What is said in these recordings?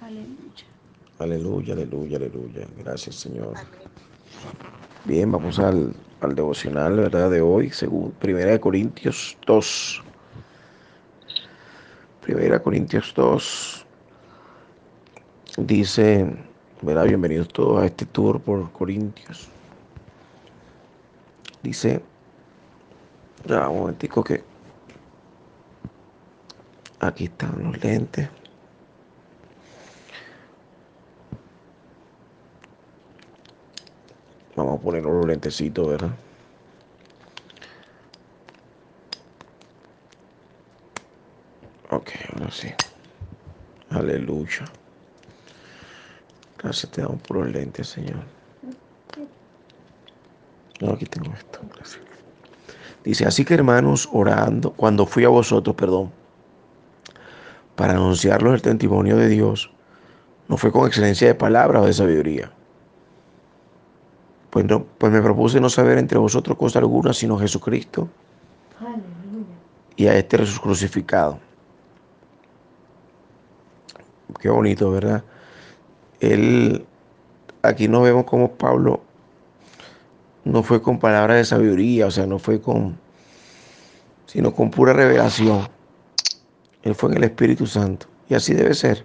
Aleluya. Aleluya, aleluya, aleluya. Gracias, Señor. Bien, vamos al, al devocional, ¿verdad? De hoy, según Primera de Corintios 2. Primera Corintios 2. Dice, ¿verdad? Bienvenidos todos a este tour por Corintios. Dice, ya, un momentico que aquí están los lentes. Vamos a poner los lentecitos, ¿verdad? Ok, ahora sí. Aleluya. Gracias te damos por los lentes, Señor. Aquí tengo esto. Dice, así que hermanos, orando, cuando fui a vosotros, perdón, para anunciarlos el testimonio de Dios, no fue con excelencia de palabras o de sabiduría. Pues, no, pues me propuse no saber entre vosotros cosa alguna, sino Jesucristo Aleluya. y a este Jesús crucificado. Qué bonito, ¿verdad? Él, aquí no vemos como Pablo no fue con palabras de sabiduría, o sea, no fue con, sino con pura revelación. Él fue en el Espíritu Santo. Y así debe ser.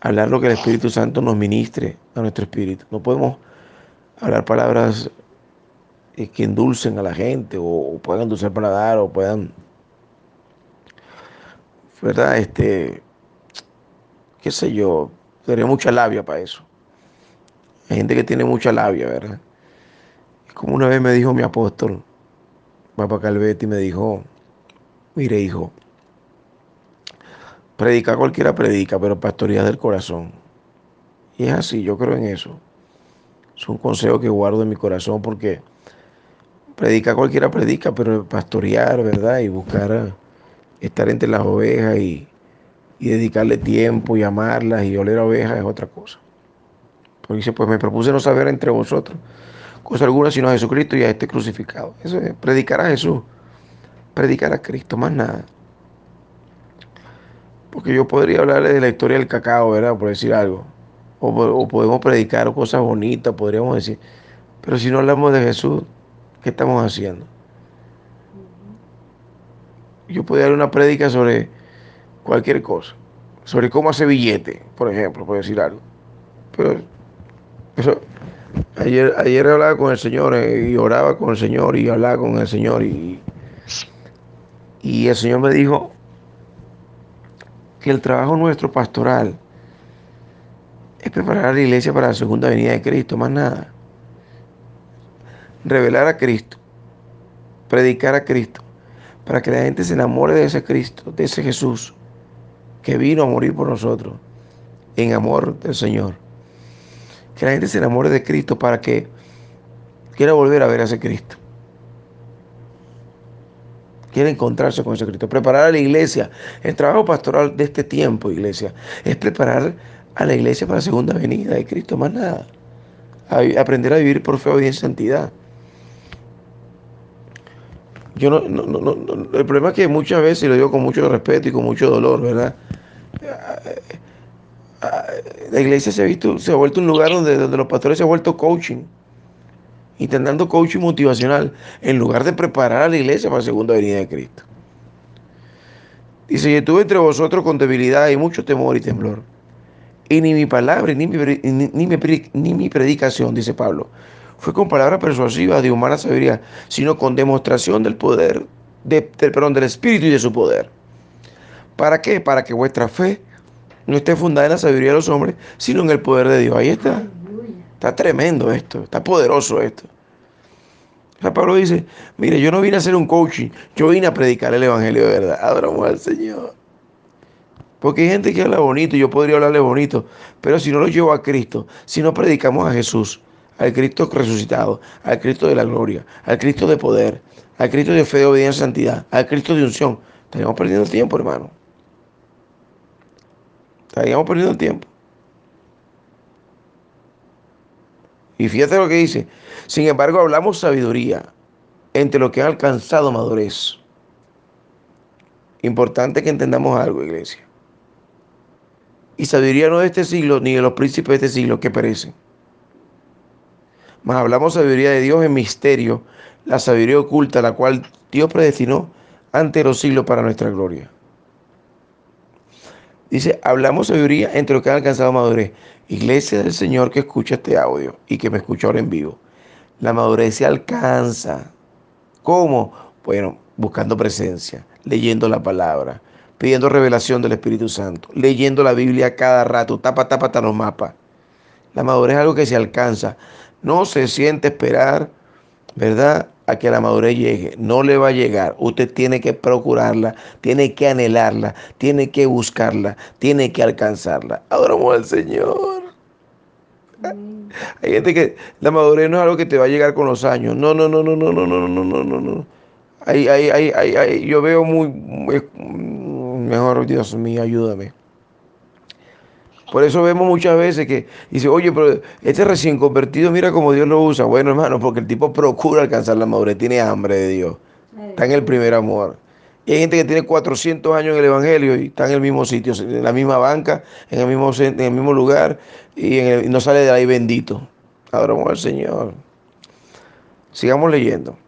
Hablar lo que el Espíritu Santo nos ministre a nuestro espíritu. No podemos hablar palabras eh, que endulcen a la gente o, puedan endulzar paladar o puedan, ¿verdad? Este, qué sé yo, tenía mucha labia para eso. Hay gente que tiene mucha labia, ¿verdad? Como una vez me dijo mi apóstol, Papa Calvetti, me dijo, mire hijo, predicar cualquiera predica, pero pastoría del corazón. Y es así, yo creo en eso. Es un consejo que guardo en mi corazón porque predicar cualquiera predica, pero pastorear, ¿verdad? Y buscar estar entre las ovejas y, y dedicarle tiempo y amarlas y oler a ovejas es otra cosa. Porque dice, pues me propuse no saber entre vosotros cosa alguna sino a Jesucristo y a este crucificado. Eso es predicar a Jesús, predicar a Cristo, más nada. Porque yo podría hablarle de la historia del cacao, ¿verdad? Por decir algo. O, podemos predicar cosas bonitas, podríamos decir. Pero si no hablamos de Jesús, ¿qué estamos haciendo? Yo podría dar una prédica sobre cualquier cosa. Sobre cómo hacer billete, por ejemplo, por decir algo. Pero, pero Ayer, ayer hablaba con el Señor eh, y oraba con el Señor y hablaba con el Señor y, y el Señor me dijo que el trabajo nuestro pastoral es preparar a la iglesia para la segunda venida de Cristo, más nada. Revelar a Cristo, predicar a Cristo, para que la gente se enamore de ese Cristo, de ese Jesús que vino a morir por nosotros en amor del Señor que la gente se enamore de Cristo para que quiera volver a ver a ese Cristo. Quiere encontrarse con ese Cristo. Preparar a la iglesia. El trabajo pastoral de este tiempo, iglesia, es preparar a la iglesia para la segunda venida de Cristo, más nada. aprender a vivir por fe, obediencia y santidad. Yo no, no, no, no, el problema es que muchas veces, y lo digo con mucho respeto y con mucho dolor, ¿verdad? la iglesia se ha visto, se ha vuelto un lugar donde, donde los pastores se han vuelto coaching, intentando coaching motivacional, en lugar de preparar a la iglesia para la segunda venida de Cristo. Dice, yo estuve entre vosotros con debilidad y mucho temor y temblor. Y ni mi palabra, ni mi, ni, mi, ni mi predicación, dice Pablo, fue con palabras persuasivas de humana sabiduría, sino con demostración del poder, de, del, perdón, del Espíritu y de su poder. ¿Para qué? Para que vuestra fe no esté fundada en la sabiduría de los hombres, sino en el poder de Dios. Ahí está. Está tremendo esto, está poderoso esto. O sea, Pablo dice, mire, yo no vine a hacer un coaching, yo vine a predicar el Evangelio de verdad. Adoramos al Señor. Porque hay gente que habla bonito, yo podría hablarle bonito, pero si no lo llevo a Cristo, si no predicamos a Jesús, al Cristo resucitado, al Cristo de la gloria, al Cristo de poder, al Cristo de fe, de obediencia santidad, al Cristo de unción, estaríamos perdiendo tiempo, hermano. Estaríamos perdiendo tiempo. Y fíjate lo que dice. Sin embargo, hablamos sabiduría entre los que han alcanzado madurez. Importante que entendamos algo, iglesia. Y sabiduría no de este siglo, ni de los príncipes de este siglo que perecen. Mas hablamos sabiduría de Dios en misterio, la sabiduría oculta, la cual Dios predestinó ante los siglos para nuestra gloria. Dice, hablamos sabiduría entre los que han alcanzado madurez. Iglesia del Señor que escucha este audio y que me escucha ahora en vivo. La madurez se alcanza. ¿Cómo? Bueno, buscando presencia, leyendo la palabra, pidiendo revelación del Espíritu Santo, leyendo la Biblia cada rato, tapa, tapa, tapa los mapas. La madurez es algo que se alcanza. No se siente esperar, ¿verdad? A que la madurez llegue. No le va a llegar. Usted tiene que procurarla, tiene que anhelarla, tiene que buscarla, tiene que alcanzarla. Adoramos al Señor. Hay gente que la madurez no es algo que te va a llegar con los años. No, no, no, no, no, no, no, no, no, no, no. Ahí, ahí, ahí, ahí, yo veo muy, mejor, Dios mío, ayúdame. Por eso vemos muchas veces que dice, oye, pero este recién convertido, mira cómo Dios lo usa. Bueno, hermano, porque el tipo procura alcanzar la madurez, tiene hambre de Dios. Está en el primer amor. Y hay gente que tiene 400 años en el Evangelio y está en el mismo sitio, en la misma banca, en el mismo, en el mismo lugar y, no sale de ahí bendito. Adoramos al Señor. Sigamos leyendo.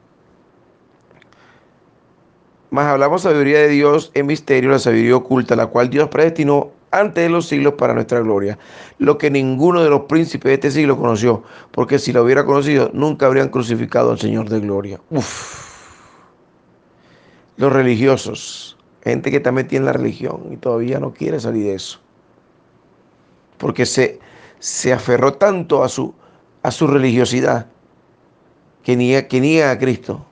Más hablamos sabiduría de Dios en misterio, la sabiduría oculta, la cual Dios predestinó antes de los siglos para nuestra gloria, lo que ninguno de los príncipes de este siglo conoció, porque si lo hubiera conocido, nunca habrían crucificado al Señor de gloria. Uf. Los religiosos, gente que también tiene la religión y todavía no quiere salir de eso, porque se, se aferró tanto a su, a su religiosidad que niega, que niega a Cristo.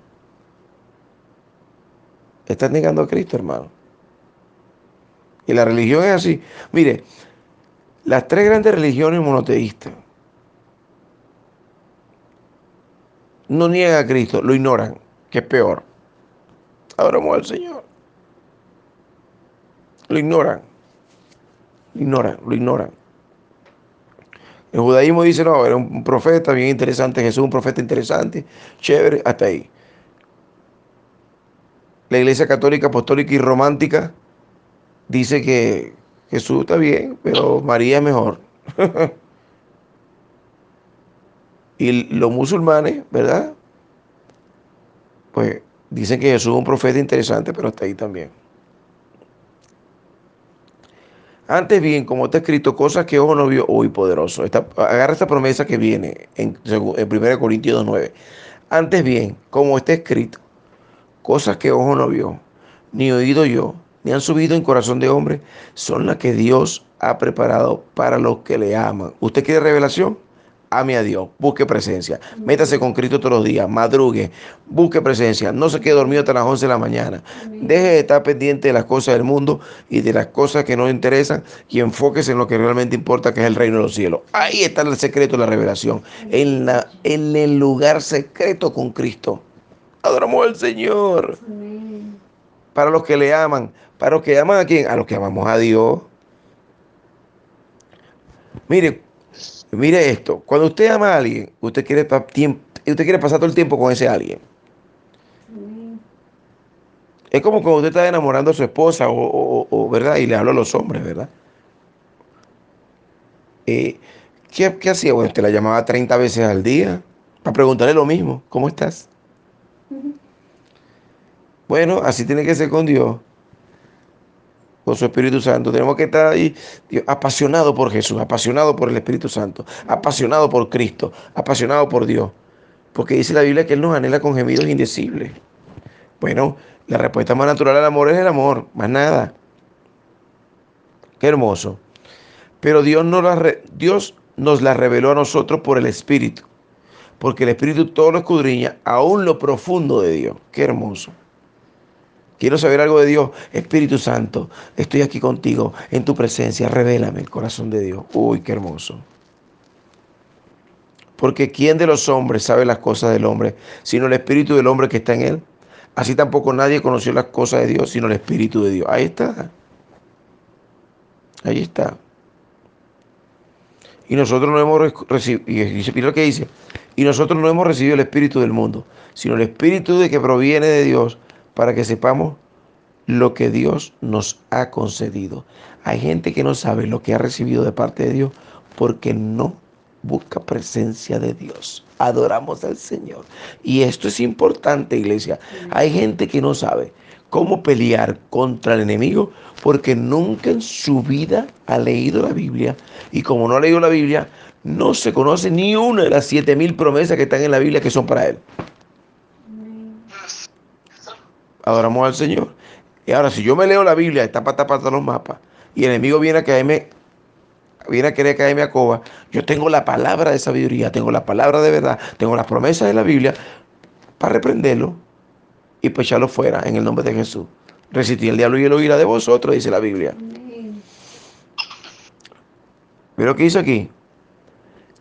Estás negando a Cristo, hermano. Y la religión es así. Mire, las tres grandes religiones monoteístas no niegan a Cristo, lo ignoran, que es peor. Adoramos al Señor. Lo ignoran. Lo ignoran, lo ignoran. El judaísmo dice, no, era un profeta bien interesante, Jesús un profeta interesante, chévere, hasta ahí. La iglesia católica, apostólica y romántica dice que Jesús está bien, pero María es mejor. y los musulmanes, ¿verdad? Pues dicen que Jesús es un profeta interesante, pero está ahí también. Antes bien, como está escrito, cosas que ojo no vio, hoy poderoso. agarra esta promesa que viene en, en 1 Corintios 2.9. Antes bien, como está escrito, cosas que ojo no vio, ni oído yo, ni han subido en corazón de hombre, son las que Dios ha preparado para los que le aman. ¿Usted quiere revelación? Ame a Dios, busque presencia, métase con Cristo todos los días, madrugue, busque presencia, no se quede dormido hasta las 11 de la mañana. Deje de estar pendiente de las cosas del mundo y de las cosas que no interesan y enfóquese en lo que realmente importa, que es el reino de los cielos. Ahí está el secreto de la revelación, en, la, en el lugar secreto con Cristo. Adoramos al Señor. Para los que le aman, ¿Para los que aman a quién? A los que amamos a Dios. Mire, mire esto. Cuando usted ama a alguien, usted quiere, usted quiere pasar todo el tiempo con ese alguien. Es como cuando usted está enamorando a su esposa, o, ¿verdad? Y le hablo a los hombres, ¿verdad? Eh, ¿qué, hacía? Bueno, usted la llamaba 30 veces al día para preguntarle lo mismo. ¿Cómo estás? Bueno, así tiene que ser con Dios con su Espíritu Santo. Tenemos que estar ahí apasionado por Jesús, apasionado por el Espíritu Santo, apasionado por Cristo, apasionado por Dios. Porque dice la Biblia que Él nos anhela con gemidos indecibles. Bueno, la respuesta más natural al amor es el amor, más nada. Qué hermoso. Pero Dios la Dios nos la reveló a nosotros por el Espíritu. Porque el Espíritu todo lo escudriña, aún lo profundo de Dios. Qué hermoso. Quiero saber algo de Dios. Espíritu Santo, estoy aquí contigo, en tu presencia. Revélame el corazón de Dios. Uy, qué hermoso. Porque ¿quién de los hombres sabe las cosas del hombre, sino el Espíritu del hombre que está en él? Así tampoco nadie conoció las cosas de Dios, sino el Espíritu de Dios. Ahí está. Ahí está. Y nosotros no hemos recibido, y lo que dice, y nosotros no hemos recibido el Espíritu del mundo, sino el Espíritu de que proviene de Dios, para que sepamos lo que Dios nos ha concedido. Hay gente que no sabe lo que ha recibido de parte de Dios porque no busca presencia de Dios. Adoramos al Señor. Y esto es importante, iglesia. Hay gente que no sabe cómo pelear contra el enemigo porque nunca en su vida ha leído la Biblia. Y como no ha leído la Biblia, no se conoce ni una de las siete mil promesas que están en la Biblia que son para él. Adoramos al Señor. Y ahora, si yo me leo la Biblia, está para tapar los mapas, y el enemigo viene a caerme, viene a querer caerme a coba, yo tengo la palabra de sabiduría, tengo la palabra de verdad, tengo las promesas de la Biblia para reprenderlo y pues echarlo fuera en el nombre de Jesús. Resistir el diablo y él oirá de vosotros, dice la Biblia. Mira lo que dice aquí.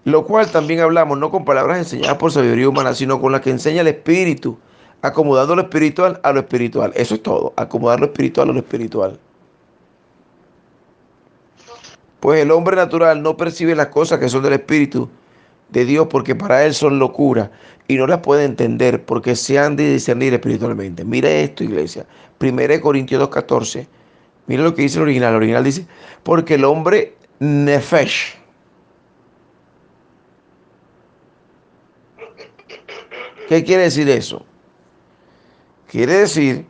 Lo cual también hablamos, no con palabras enseñadas por sabiduría humana, sino con las que enseña el Espíritu, acomodando lo espiritual a lo espiritual. Eso es todo, acomodar lo espiritual a lo espiritual. Pues el hombre natural no percibe las cosas que son del Espíritu de Dios porque para él son locura y no las puede entender porque se han de discernir espiritualmente. Mire esto, iglesia. 1 Corintios 2.14. Mire lo que dice el original. El original dice, porque el hombre nefesh. ¿Qué quiere decir eso? Quiere decir,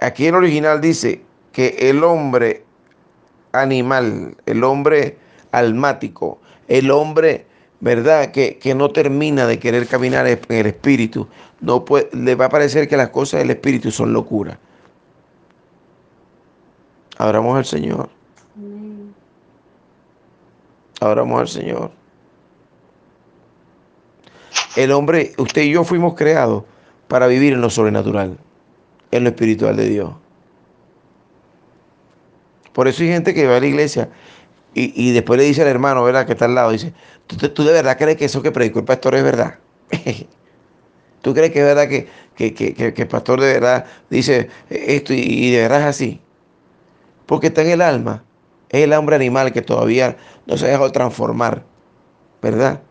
aquí el original dice que el hombre animal, el hombre almático, el hombre, ¿verdad? Que, no termina de querer caminar en el espíritu, no puede, le va a parecer que las cosas del espíritu son locura. Adoramos al Señor. Adoramos al Señor. El hombre, usted y yo fuimos creados para vivir en lo sobrenatural, en lo espiritual de Dios. Por eso hay gente que va a la iglesia y, después le dice al hermano, ¿verdad? Que está al lado, dice, ¿tú, de verdad crees que eso que predicó el pastor es verdad? ¿Tú crees que es verdad que, el pastor de verdad dice esto y, y de verdad es así? Porque está en el alma. Es el hombre animal que todavía no se ha dejado transformar, ¿verdad?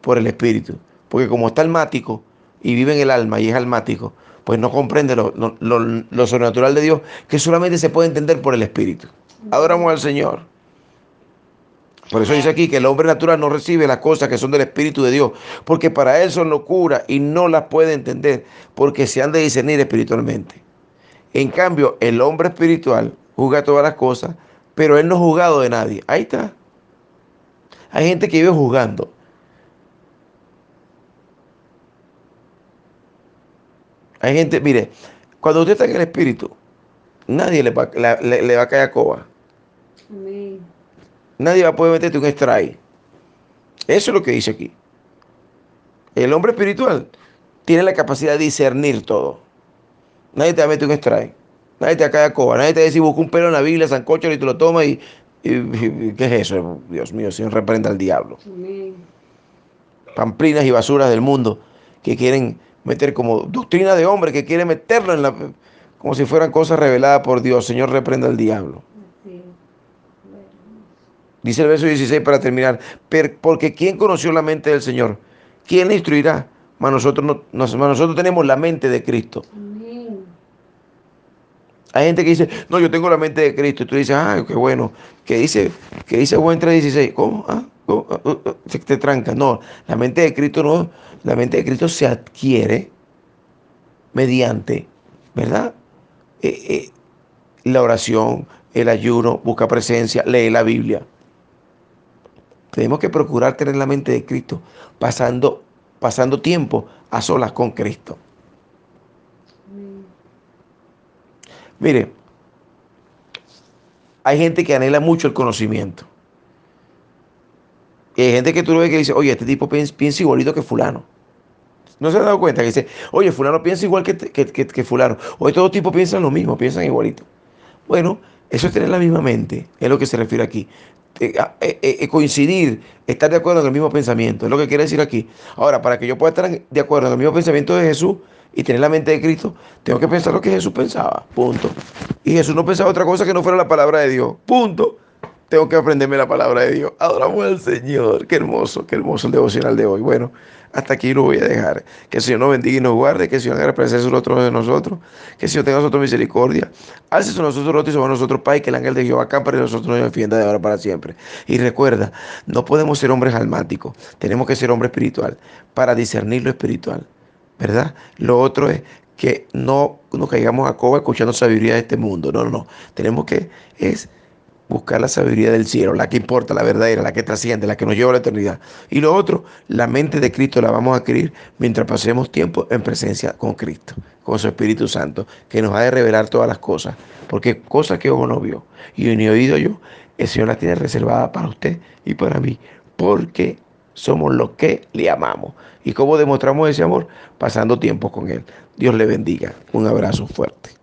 Por el espíritu. Porque como está almático y vive en el alma y es almático, pues no comprende lo, sobrenatural de Dios, que solamente se puede entender por el Espíritu. Adoramos al Señor. Por eso dice aquí que el hombre natural no recibe las cosas que son del Espíritu de Dios, porque para él son locura y no las puede entender, porque se han de discernir espiritualmente. En cambio, el hombre espiritual juzga todas las cosas, pero él no ha juzgado de nadie. Ahí está. Hay gente que vive juzgando. Hay gente, mire, cuando usted está en el espíritu, nadie le va, a caer a coba. Nadie va a poder meterte un strike. Eso es lo que dice aquí. El hombre espiritual tiene la capacidad de discernir todo. Nadie te va a meter un strike. Nadie te va a caer a coba. Nadie te va a decir, busca un pelo en la Biblia, sancocho y te lo toma y, ¿Qué es eso? Dios mío, Señor, reprenda al diablo. Pamplinas y basuras del mundo que quieren meter como doctrina de hombre que quiere meterlo en la como si fueran cosas reveladas por Dios. Señor, reprenda al diablo. Dice el verso 16 para terminar, porque ¿quién conoció la mente del Señor? ¿Quién le instruirá? Mas nosotros, no, nosotros tenemos la mente de Cristo. Hay gente que dice, no, yo tengo la mente de Cristo. Y tú dices, ah, qué bueno. Que dice, que dice Juan 3.16. ¿Cómo? ¿Ah? Uh, uh, uh, se te tranca. No, la mente de Cristo no, la mente de Cristo se adquiere mediante, ¿verdad? Eh, eh, la oración, el ayuno, busca presencia, lee la Biblia. Tenemos que procurar tener la mente de Cristo, pasando, pasando tiempo a solas con Cristo. Mire, hay gente que anhela mucho el conocimiento. Y hay gente que tú lo ves que dice, oye, este tipo piensa, igualito que fulano. ¿No se han dado cuenta? Que dice, oye, fulano piensa igual que, que, fulano. Oye, todos tipos piensan lo mismo, piensan igualito. Bueno, eso es tener la misma mente, es lo que se refiere aquí. Eh, ah, eh, eh, coincidir, estar de acuerdo en el mismo pensamiento, es lo que quiere decir aquí. Ahora, para que yo pueda estar de acuerdo en el mismo pensamiento de Jesús y tener la mente de Cristo, tengo que pensar lo que Jesús pensaba, punto. Y Jesús no pensaba otra cosa que no fuera la palabra de Dios, punto. tengo que aprenderme la palabra de Dios. Adoramos al Señor. Qué hermoso, qué hermoso el devocional de hoy. Bueno, hasta aquí lo voy a dejar. Que el Señor nos bendiga y nos guarde. Que el Señor haga presencia sobre otros de nosotros. Que el Señor tenga nosotros misericordia. Alce sobre nosotros rostro y sobre nosotros. Y que el ángel de Jehová acá y nosotros nos defienda de ahora para siempre. Y recuerda, no podemos ser hombres almáticos. Tenemos que ser hombres espiritual para discernir lo espiritual. ¿Verdad? Lo otro es que no nos caigamos a coba escuchando sabiduría de este mundo. No, no, no. Tenemos que es buscar la sabiduría del cielo, la que importa, la verdadera, la que trasciende, la que nos lleva a la eternidad. Y lo otro, la mente de Cristo la vamos a adquirir mientras pasemos tiempo en presencia con Cristo, con su Espíritu Santo, que nos va a revelar todas las cosas. Porque cosas que ojo no vio y ni oído yo, el Señor las tiene reservadas para usted y para mí. Porque somos los que le amamos. ¿Y cómo demostramos ese amor? Pasando tiempo con Él. Dios le bendiga. Un abrazo fuerte.